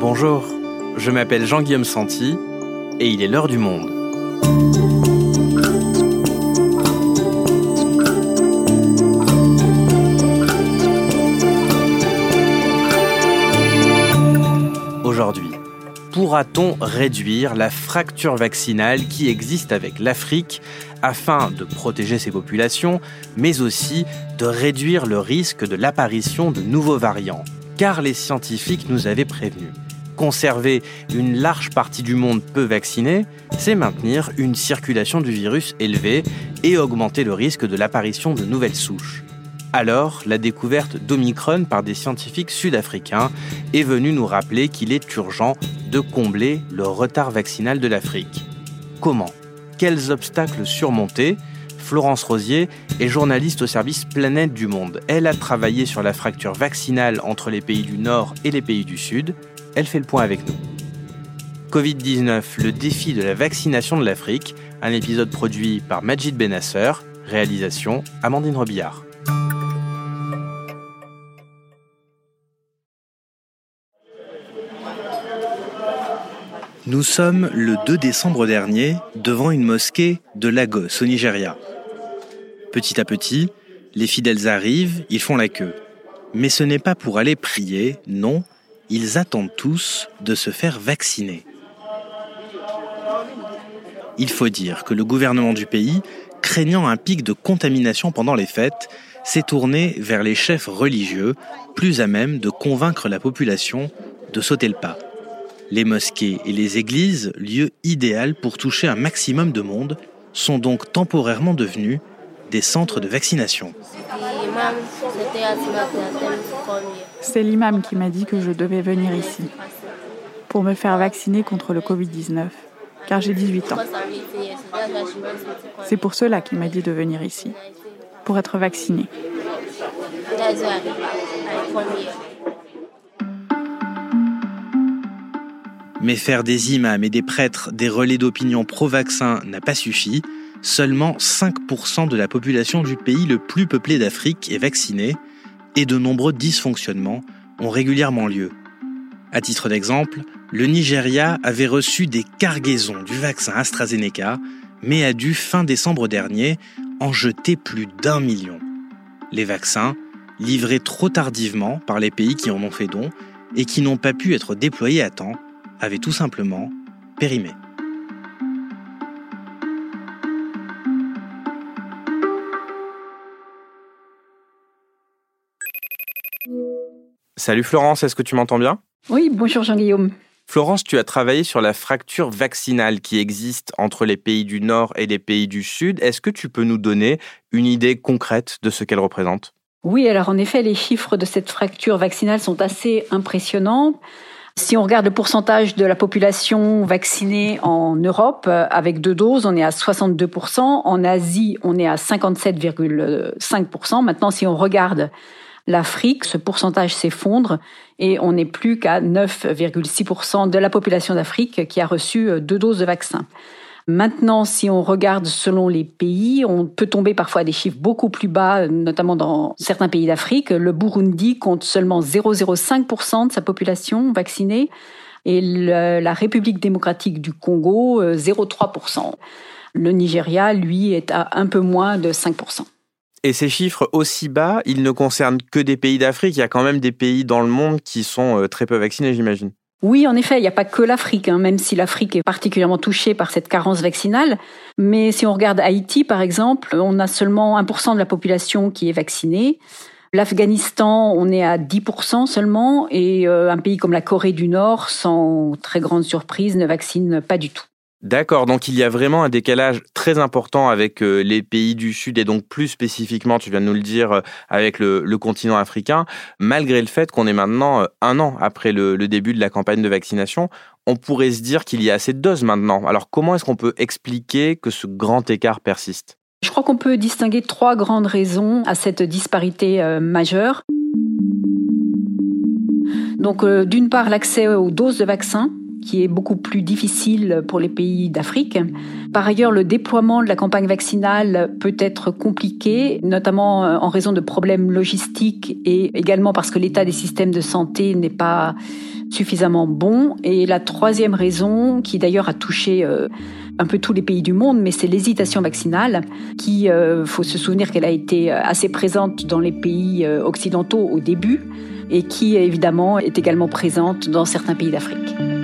Bonjour, je m'appelle Jean-Guillaume Santi et il est l'heure du monde. Aujourd'hui, pourra-t-on réduire la fracture vaccinale qui existe avec l'Afrique afin de protéger ses populations, mais aussi de réduire le risque de l'apparition de nouveaux variants? Car les scientifiques nous avaient prévenus. Conserver une large partie du monde peu vacciné, c'est maintenir une circulation du virus élevée et augmenter le risque de l'apparition de nouvelles souches. Alors, la découverte d'Omicron par des scientifiques sud-africains est venue nous rappeler qu'il est urgent de combler le retard vaccinal de l'Afrique. Comment? Quels obstacles surmonter? Florence Rosier est journaliste au service Planète du Monde. Elle a travaillé sur la fracture vaccinale entre les pays du Nord et les pays du Sud. Elle fait le point avec nous. Covid-19, le défi de la vaccination de l'Afrique, un épisode produit par Majid Benasser, réalisation Amandine Robillard. Nous sommes le 2 décembre dernier devant une mosquée de Lagos, au Nigeria. Petit à petit, les fidèles arrivent, ils font la queue. Mais ce n'est pas pour aller prier, non, ils attendent tous de se faire vacciner. Il faut dire que le gouvernement du pays, craignant un pic de contamination pendant les fêtes, s'est tourné vers les chefs religieux, plus à même de convaincre la population de sauter le pas. Les mosquées et les églises, lieu idéal pour toucher un maximum de monde, sont donc temporairement devenus des centres de vaccination. C'est l'imam qui m'a dit que je devais venir ici pour me faire vacciner contre le Covid-19, car j'ai 18 ans. C'est pour cela qu'il m'a dit de venir ici, pour être vacciné. Mais faire des imams et des prêtres des relais d'opinion pro-vaccin n'a pas suffi. Seulement 5% de la population du pays le plus peuplé d'Afrique est vaccinée et de nombreux dysfonctionnements ont régulièrement lieu. À titre d'exemple, le Nigeria avait reçu des cargaisons du vaccin AstraZeneca, mais a dû fin décembre dernier en jeter plus d'un million. Les vaccins, livrés trop tardivement par les pays qui en ont fait don et qui n'ont pas pu être déployés à temps, avait tout simplement périmé. Salut Florence, est-ce que tu m'entends bien? Oui, bonjour Jean-Guillaume. Florence, tu as travaillé sur la fracture vaccinale qui existe entre les pays du Nord et les pays du Sud. Est-ce que tu peux nous donner une idée concrète de ce qu'elle représente? Oui, alors en effet, les chiffres de cette fracture vaccinale sont assez impressionnants. Si on regarde le pourcentage de la population vaccinée en Europe, euh, avec deux doses, on est à 62%. En Asie, on est à 57,5%. Maintenant, si on regarde l'Afrique, ce pourcentage s'effondre et on n'est plus qu'à 9,6% de la population d'Afrique qui a reçu euh, deux doses de vaccin. Maintenant, si on regarde selon les pays, on peut tomber parfois à des chiffres beaucoup plus bas, notamment dans certains pays d'Afrique. Le Burundi compte seulement 0,05% de sa population vaccinée et la République démocratique du Congo, 0,3%. Euh, le Nigeria, lui, est à un peu moins de 5%. Et ces chiffres aussi bas, ils ne concernent que des pays d'Afrique. Il y a quand même des pays dans le monde qui sont euh, très peu vaccinés, j'imagine. Oui, en effet, il n'y a pas que l'Afrique, hein, même si l'Afrique est particulièrement touchée par cette carence vaccinale. Mais si on regarde Haïti, par exemple, on a seulement 1% de la population qui est vaccinée. L'Afghanistan, on est à 10% seulement, et euh, un pays comme la Corée du Nord, sans très grande surprise, ne vaccine pas du tout. D'accord, donc il y a vraiment un décalage très important avec euh, les pays du Sud et donc plus spécifiquement, tu viens de nous le dire, euh, avec le, continent africain, malgré le fait qu'on est maintenant euh, un an après le, début de la campagne de vaccination, on pourrait se dire qu'il y a assez de doses maintenant. Alors comment est-ce qu'on peut expliquer que ce grand écart persiste? Je crois qu'on peut distinguer trois grandes raisons à cette disparité majeure. Donc d'une part l'accès aux doses de vaccins qui est beaucoup plus difficile pour les pays d'Afrique. Par ailleurs, le déploiement de la campagne vaccinale peut être compliqué, notamment euh, en raison de problèmes logistiques et également parce que l'état des systèmes de santé n'est pas suffisamment bons. Et la troisième raison, qui d'ailleurs a touché euh, un peu tous les pays du monde, mais c'est l'hésitation vaccinale, qui, euh, faut se souvenir qu'elle a été assez présente dans les pays occidentaux au début, et qui évidemment est également présente dans certains pays d'Afrique.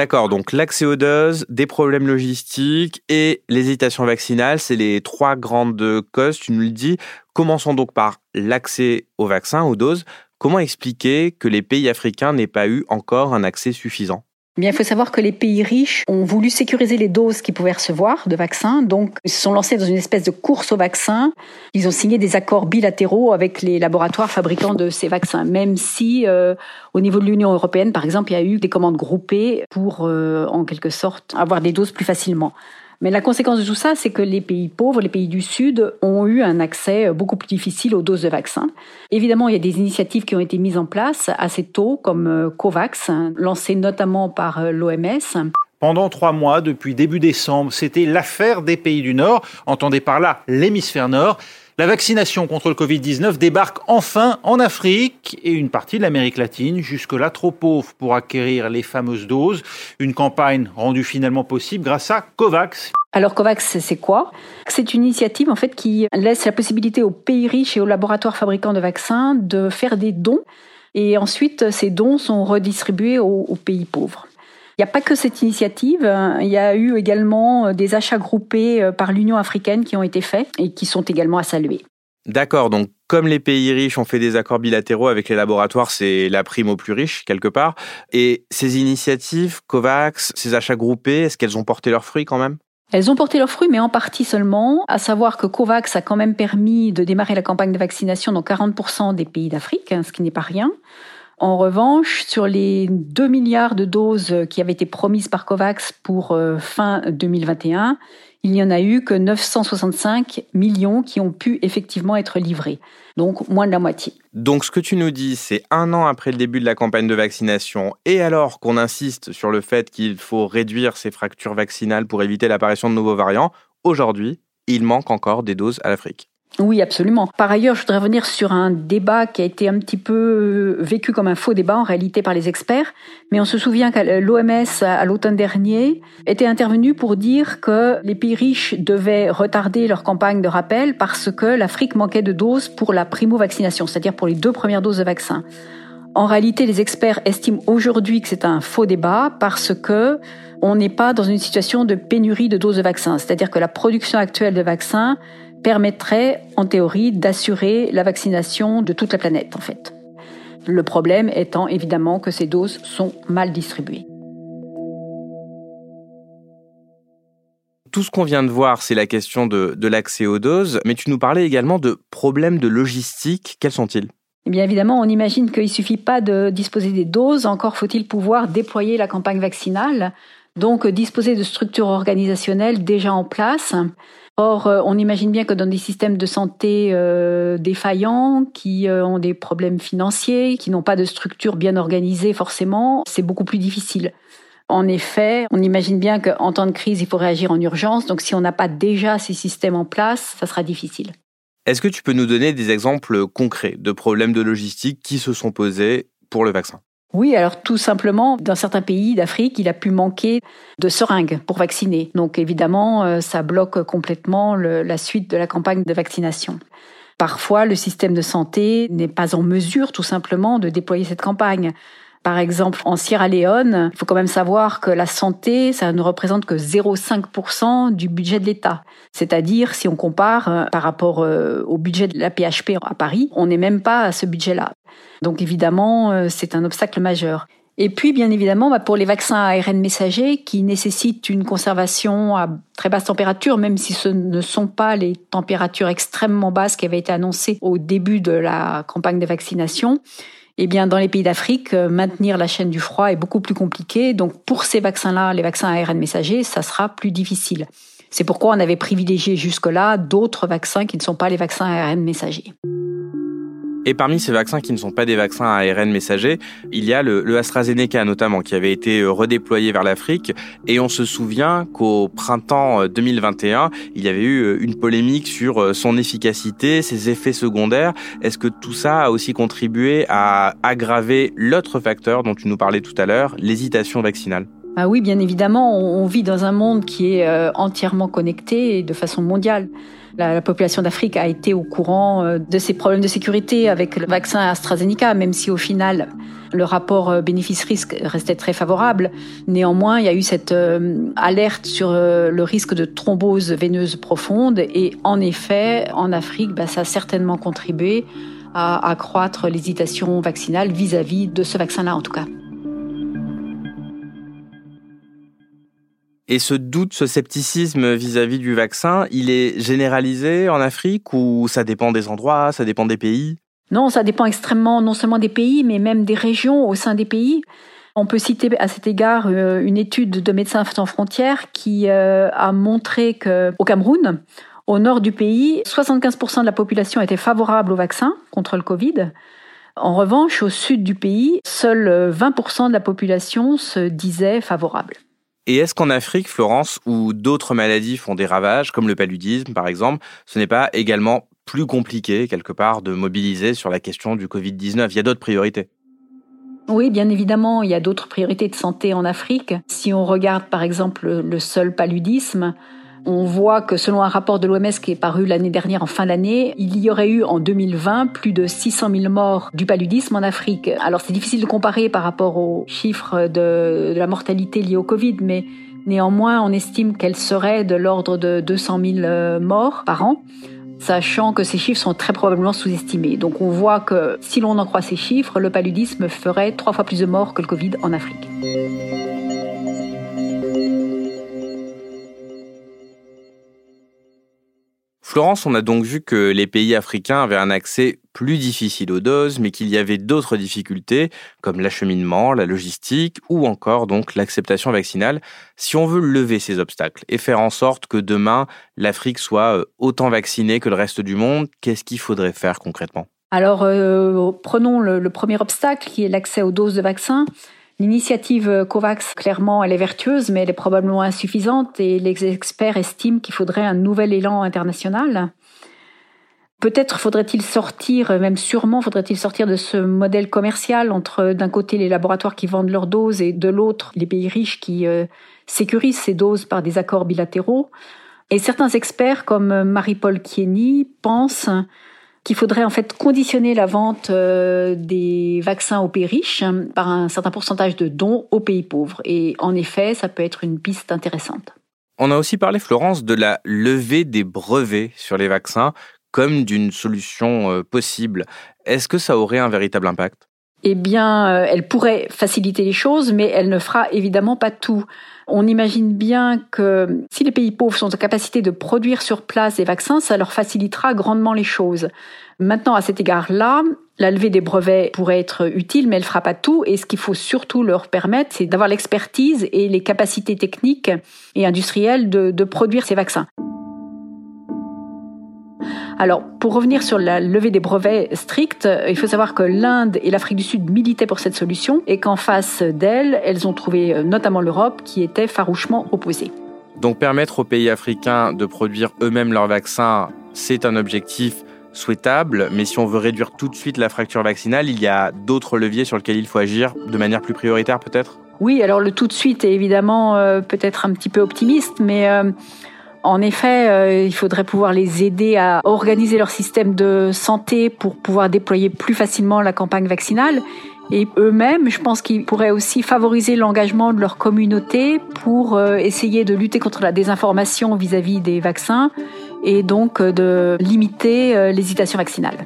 D'accord, donc l'accès aux doses, des problèmes logistiques et l'hésitation vaccinale, c'est les trois grandes causes, tu nous le dis. Commençons donc par l'accès aux vaccins, aux doses. Comment expliquer que les pays africains n'aient pas eu encore un accès suffisant? Eh il faut savoir que les pays riches ont voulu sécuriser les doses qu'ils pouvaient recevoir de vaccins, donc ils se sont lancés dans une espèce de course aux vaccins. Ils ont signé des accords bilatéraux avec les laboratoires fabricants de ces vaccins, même si euh, au niveau de l'Union européenne, par exemple, il y a eu des commandes groupées pour, euh, en quelque sorte, avoir des doses plus facilement. Mais la conséquence de tout ça, c'est que les pays pauvres, les pays du Sud, ont eu un accès beaucoup plus difficile aux doses de vaccins. Évidemment, il y a des initiatives qui ont été mises en place assez tôt, comme euh, COVAX, lancée notamment par euh, l'OMS. Pendant trois mois, depuis début décembre, c'était l'affaire des pays du Nord. Entendez par là l'hémisphère Nord. La vaccination contre le Covid-19 débarque enfin en Afrique et une partie de l'Amérique latine, jusque-là trop pauvre pour acquérir les fameuses doses. Une campagne rendue finalement possible grâce à COVAX. Alors COVAX, c'est quoi? C'est une initiative en fait qui laisse la possibilité aux pays riches et aux laboratoires fabricants de vaccins de faire des dons et ensuite ces dons sont redistribués aux pays pauvres. Il n'y a pas que cette initiative, hein. il y a eu également euh, des achats groupés euh, par l'Union africaine qui ont été faits et qui sont également à saluer. D'accord, donc comme les pays riches ont fait des accords bilatéraux avec les laboratoires, c'est la prime aux plus riches, quelque part. Et ces initiatives, COVAX, ces achats groupés, est-ce qu'elles ont porté leurs fruits quand même? Elles ont porté leurs fruits, mais en partie seulement, à savoir que COVAX a quand même permis de démarrer la campagne de vaccination dans 40% des pays d'Afrique, hein, ce qui n'est pas rien. En revanche, sur les 2 milliards de doses qui avaient été promises par COVAX pour euh, fin 2021, il n'y en a eu que 965 millions qui ont pu effectivement être livrés. Donc moins de la moitié. Donc ce que tu nous dis, c'est un an après le début de la campagne de vaccination, et alors qu'on insiste sur le fait qu'il faut réduire ces fractures vaccinales pour éviter l'apparition de nouveaux variants, aujourd'hui, il manque encore des doses à l'Afrique. Oui, absolument. Par ailleurs, je voudrais revenir sur un débat qui a été un petit peu euh, vécu comme un faux débat en réalité par les experts. Mais on se souvient que l'OMS, à l'automne dernier, était intervenu pour dire que les pays riches devaient retarder leur campagne de rappel parce que l'Afrique manquait de doses pour la primo-vaccination, c'est-à-dire pour les deux premières doses de vaccin. En réalité, les experts estiment aujourd'hui que c'est un faux débat parce que on n'est pas dans une situation de pénurie de doses de vaccins. C'est-à-dire que la production actuelle de vaccins permettrait, en théorie, d'assurer la vaccination de toute la planète, en fait. Le problème étant évidemment que ces doses sont mal distribuées. Tout ce qu'on vient de voir, c'est la question de, l'accès aux doses, mais tu nous parlais également de problèmes de logistique. Quels sont-ils? Eh bien évidemment, on imagine qu'il ne suffit pas de disposer des doses, encore faut-il pouvoir déployer la campagne vaccinale, donc disposer de structures organisationnelles déjà en place. Or, euh, on imagine bien que dans des systèmes de santé euh, défaillants, qui euh, ont des problèmes financiers, qui n'ont pas de structure bien organisée forcément, c'est beaucoup plus difficile. En effet, on imagine bien qu'en temps de crise, il faut réagir en urgence. Donc, si on n'a pas déjà ces systèmes en place, ça sera difficile. Est-ce que tu peux nous donner des exemples concrets de problèmes de logistique qui se sont posés pour le vaccin? Oui, alors tout simplement, dans certains pays d'Afrique, il a pu manquer de seringues pour vacciner. Donc évidemment, euh, ça bloque complètement la suite de la campagne de vaccination. Parfois, le système de santé n'est pas en mesure tout simplement de déployer cette campagne. Par exemple, en Sierra Leone, il faut quand même savoir que la santé, ça ne représente que 0,5% du budget de l'État. C'est-à-dire, si on compare euh, par rapport euh, au budget de la PHP à Paris, on n'est même pas à ce budget-là. Donc évidemment, euh, c'est un obstacle majeur. Et puis, bien évidemment, bah, pour les vaccins à ARN messager qui nécessitent une conservation à très basse température, même si ce ne sont pas les températures extrêmement basses qui avaient été annoncées au début de la campagne de vaccination, eh bien, dans les pays d'Afrique, euh, maintenir la chaîne du froid est beaucoup plus compliqué. Donc, pour ces vaccins-là, les vaccins ARN messagers, ça sera plus difficile. C'est pourquoi on avait privilégié jusque-là d'autres vaccins qui ne sont pas les vaccins ARN messagers. Et parmi ces vaccins qui ne sont pas des vaccins à ARN messager, il y a le, AstraZeneca notamment qui avait été euh, redéployé vers l'Afrique. Et on se souvient qu'au printemps 2021, euh, il y avait eu euh, une polémique sur son efficacité, ses effets secondaires. Est-ce que tout ça a aussi contribué à aggraver l'autre facteur dont tu nous parlais tout à l'heure, l'hésitation vaccinale? Ah oui, bien évidemment, on vit dans un monde qui est entièrement connecté de façon mondiale. La, population d'Afrique a été au courant euh, de ces problèmes de sécurité avec le vaccin AstraZeneca, même si au final le rapport euh, bénéfice-risque restait très favorable. Néanmoins, il y a eu cette euh, alerte sur le risque de thrombose veineuse profonde et en effet, en Afrique, bah, ça a certainement contribué à accroître l'hésitation vaccinale vis à -vis de ce vaccin-là en tout cas. Et ce doute, ce scepticisme vis-à-vis du vaccin, il est généralisé en Afrique ou ça dépend des endroits, ça dépend des pays? Non, ça dépend extrêmement non seulement des pays, mais même des régions au sein des pays. On peut citer à cet égard euh, une étude de Médecins sans frontières qui euh, a montré qu'au Cameroun, au nord du pays, 75% de la population était favorable au vaccin contre le Covid. En revanche, au sud du pays, seuls 20% de la population se disait favorable. Et est-ce qu'en Afrique, Florence, où d'autres maladies font des ravages, comme le paludisme par exemple, ce n'est pas également plus compliqué quelque part de mobiliser sur la question du Covid-19 Il y a d'autres priorités. Oui, bien évidemment, il y a d'autres priorités de santé en Afrique. Si on regarde par exemple le seul paludisme, on voit que selon un rapport de l'OMS qui est paru l'année dernière en fin d'année, il y aurait eu en 2020 plus de 600 000 morts du paludisme en Afrique. Alors c'est difficile de comparer par rapport aux chiffres de, la mortalité liée au Covid, mais néanmoins on estime qu'elle serait de l'ordre de 200 000 euh, morts par an sachant que ces chiffres sont très probablement sous-estimés. Donc on voit que si l'on en croit ces chiffres, le paludisme ferait trois fois plus de morts que le Covid en Afrique. Florence, on a donc vu que les pays africains avaient un accès plus difficile aux doses, mais qu'il y avait d'autres difficultés, comme l'acheminement, la logistique ou encore donc l'acceptation vaccinale. Si on veut lever ces obstacles et faire en sorte que demain l'Afrique soit euh, autant vaccinée que le reste du monde, qu'est-ce qu'il faudrait faire concrètement? Alors, euh, prenons le, premier obstacle qui est l'accès aux doses de vaccins. L'initiative COVAX, clairement, elle est vertueuse, mais elle est probablement insuffisante et les experts estiment qu'il faudrait un nouvel élan international. Peut-être faudrait-il sortir, même sûrement faudrait-il sortir de ce modèle commercial entre d'un côté les laboratoires qui vendent leurs doses et de l'autre les pays riches qui euh, sécurisent ces doses par des accords bilatéraux. Et certains experts comme Marie-Paul Kieny pensent qu'il faudrait en fait conditionner la vente euh, des vaccins aux pays riches par un certain pourcentage de dons aux pays pauvres. Et en effet, ça peut être une piste intéressante. On a aussi parlé, Florence, de la levée des brevets sur les vaccins comme d'une solution euh, possible. Est-ce que ça aurait un véritable impact? Eh bien, euh, elle pourrait faciliter les choses, mais elle ne fera évidemment pas tout. On imagine bien que si les pays pauvres sont en capacité de produire sur place des vaccins, ça leur facilitera grandement les choses. Maintenant, à cet égard-là, la levée des brevets pourrait être utile, mais elle ne fera pas tout. Et ce qu'il faut surtout leur permettre, c'est d'avoir l'expertise et les capacités techniques et industrielles de, produire ces vaccins. Alors, pour revenir sur la levée des brevets stricts, il faut savoir que l'Inde et l'Afrique du Sud militaient pour cette solution et qu'en face d'elles, elles ont trouvé euh, notamment l'Europe qui était farouchement opposée. Donc permettre aux pays africains de produire eux-mêmes leurs vaccins, c'est un objectif souhaitable, mais si on veut réduire tout de suite la fracture vaccinale, il y a d'autres leviers sur lesquels il faut agir de manière plus prioritaire peut-être? Oui, alors le tout de suite est évidemment euh, peut-être un petit peu optimiste, mais... Euh, en effet, euh, il faudrait pouvoir les aider à organiser leur système de santé pour pouvoir déployer plus facilement la campagne vaccinale. Et eux-mêmes, je pense qu'ils pourraient aussi favoriser l'engagement de leur communauté pour euh, essayer de lutter contre la désinformation vis-à-vis des vaccins et donc euh, de limiter l'hésitation vaccinale.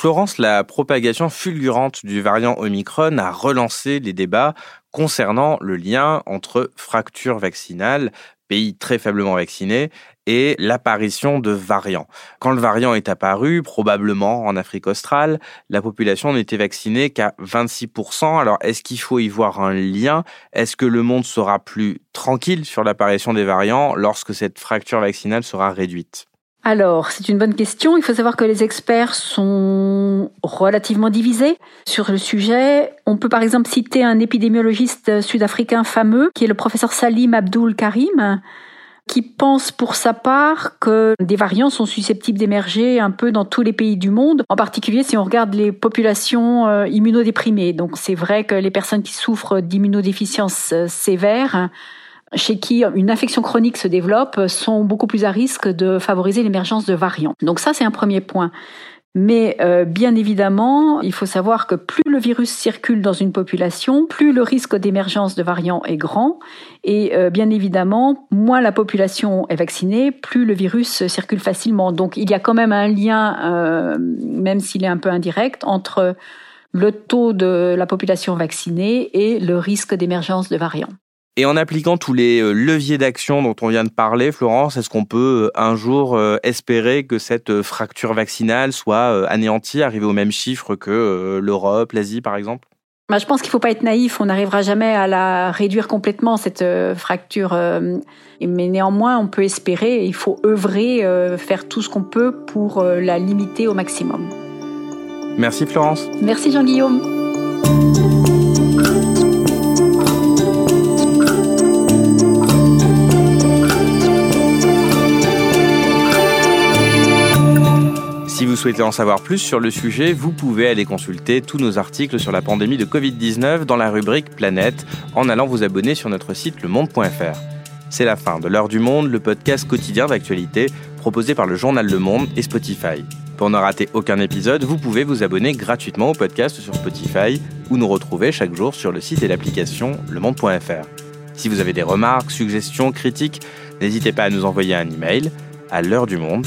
Florence, la propagation fulgurante du variant Omicron a relancé les débats concernant le lien entre fracture vaccinale, pays très faiblement vaccinés, et l'apparition de variants. Quand le variant est apparu, probablement en Afrique australe, la population n'était vaccinée qu'à 26%. Alors est-ce qu'il faut y voir un lien? Est-ce que le monde sera plus tranquille sur l'apparition des variants lorsque cette fracture vaccinale sera réduite? Alors, c'est une bonne question. Il faut savoir que les experts sont relativement divisés sur le sujet. On peut par exemple citer un épidémiologiste sud-africain fameux, qui est le professeur Salim Abdul Karim, qui pense pour sa part que des variants sont susceptibles d'émerger un peu dans tous les pays du monde, en particulier si on regarde les populations euh, immunodéprimées. Donc c'est vrai que les personnes qui souffrent d'immunodéficience euh, sévère chez qui une infection chronique se développe sont beaucoup plus à risque de favoriser l'émergence de variants. Donc ça, c'est un premier point. Mais euh, bien évidemment, il faut savoir que plus le virus circule dans une population, plus le risque d'émergence de variants est grand. Et euh, bien évidemment, moins la population est vaccinée, plus le virus circule facilement. Donc il y a quand même un lien, euh, même s'il est un peu indirect, entre le taux de la population vaccinée et le risque d'émergence de variants. Et en appliquant tous les euh, leviers d'action dont on vient de parler, Florence, est-ce qu'on peut euh, un jour euh, espérer que cette fracture vaccinale soit anéantie, arriver au même chiffre que l'Europe, l'Asie par exemple? Bah, je pense qu'il ne faut pas être naïf, on n'arrivera jamais à la réduire complètement, cette fracture. Mais néanmoins, on peut espérer, il faut œuvrer, faire tout ce qu'on peut pour la limiter au maximum. Merci Florence. Merci Jean-Guillaume. Si vous souhaitez en savoir plus sur le sujet, vous pouvez aller consulter tous nos articles sur la pandémie de Covid-19 dans la rubrique Planète en allant vous abonner sur notre site lemonde.fr. C'est la fin de L'heure du monde, le podcast quotidien d'actualité proposé par le journal Le Monde et Spotify. Pour ne rater aucun épisode, vous pouvez vous abonner gratuitement au podcast sur Spotify ou nous retrouver chaque jour sur le site et l'application lemonde.fr. Si vous avez des remarques, suggestions, critiques, n'hésitez pas à nous envoyer un email à l'heure du monde